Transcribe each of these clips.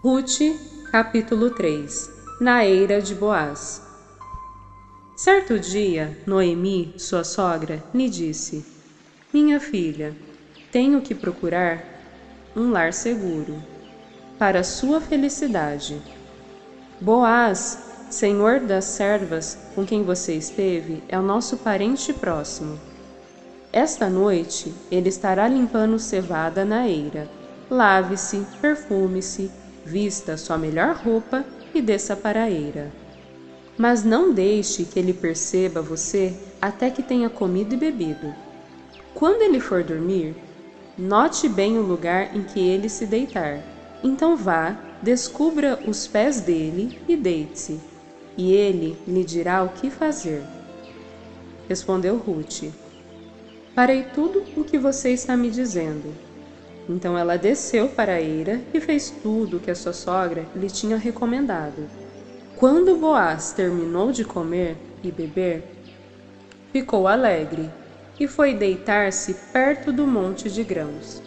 Ruth, capítulo 3 Na eira de Boaz Certo dia, Noemi, sua sogra, lhe disse: Minha filha, tenho que procurar um lar seguro para sua felicidade. Boaz, senhor das servas com quem você esteve, é o nosso parente próximo. Esta noite ele estará limpando cevada na eira. Lave-se, perfume-se vista sua melhor roupa e desça para a eira. Mas não deixe que ele perceba você até que tenha comido e bebido. Quando ele for dormir, note bem o lugar em que ele se deitar. Então vá, descubra os pés dele e deite-se, e ele lhe dirá o que fazer. Respondeu Ruth: Farei tudo o que você está me dizendo então ela desceu para a eira e fez tudo o que a sua sogra lhe tinha recomendado. Quando Boaz terminou de comer e beber, ficou alegre e foi deitar-se perto do monte de grãos.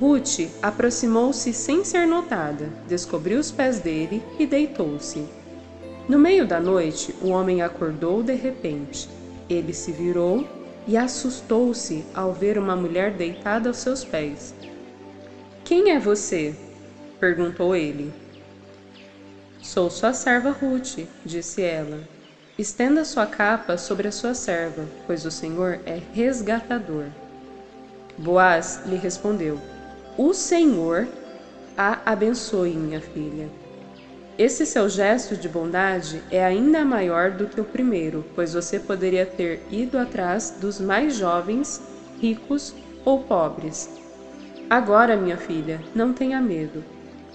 Ruth aproximou-se sem ser notada, descobriu os pés dele e deitou-se. No meio da noite, o homem acordou de repente. Ele se virou e assustou-se ao ver uma mulher deitada aos seus pés. Quem é você? perguntou ele. Sou sua serva Ruth, disse ela. Estenda sua capa sobre a sua serva, pois o Senhor é resgatador. Boaz lhe respondeu: O Senhor a abençoe, minha filha. Esse seu gesto de bondade é ainda maior do que o primeiro, pois você poderia ter ido atrás dos mais jovens, ricos ou pobres Agora, minha filha, não tenha medo.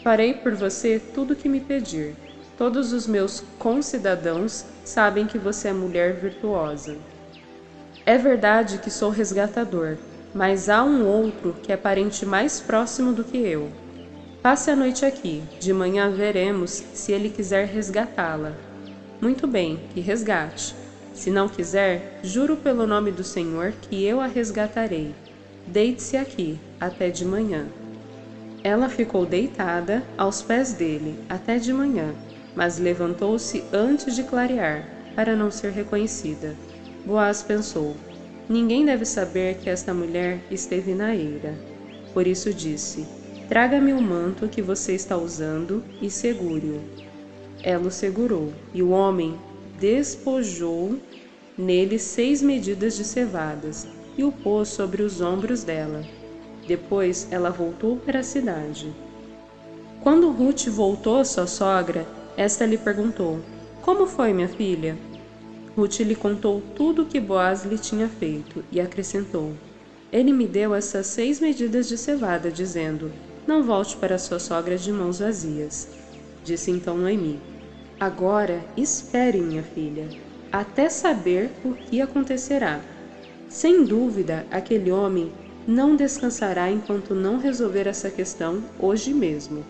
Farei por você tudo o que me pedir. Todos os meus concidadãos sabem que você é mulher virtuosa. É verdade que sou resgatador, mas há um outro que é parente mais próximo do que eu. Passe a noite aqui, de manhã veremos se ele quiser resgatá-la. Muito bem, que resgate. Se não quiser, juro pelo nome do Senhor que eu a resgatarei. Deite-se aqui, até de manhã. Ela ficou deitada aos pés dele até de manhã, mas levantou-se antes de clarear, para não ser reconhecida. Boaz pensou: Ninguém deve saber que esta mulher esteve na eira. Por isso disse: Traga-me o manto que você está usando e segure-o. Ela o segurou, e o homem despojou nele seis medidas de cevadas e o pôs sobre os ombros dela. Depois ela voltou para a cidade. Quando Ruth voltou à sua sogra, esta lhe perguntou: Como foi, minha filha? Ruth lhe contou tudo o que Boaz lhe tinha feito e acrescentou: Ele me deu essas seis medidas de cevada, dizendo: Não volte para sua sogra de mãos vazias. Disse então Noemi: Agora espere, minha filha, até saber o que acontecerá sem dúvida, aquele homem não descansará enquanto não resolver essa questão hoje mesmo.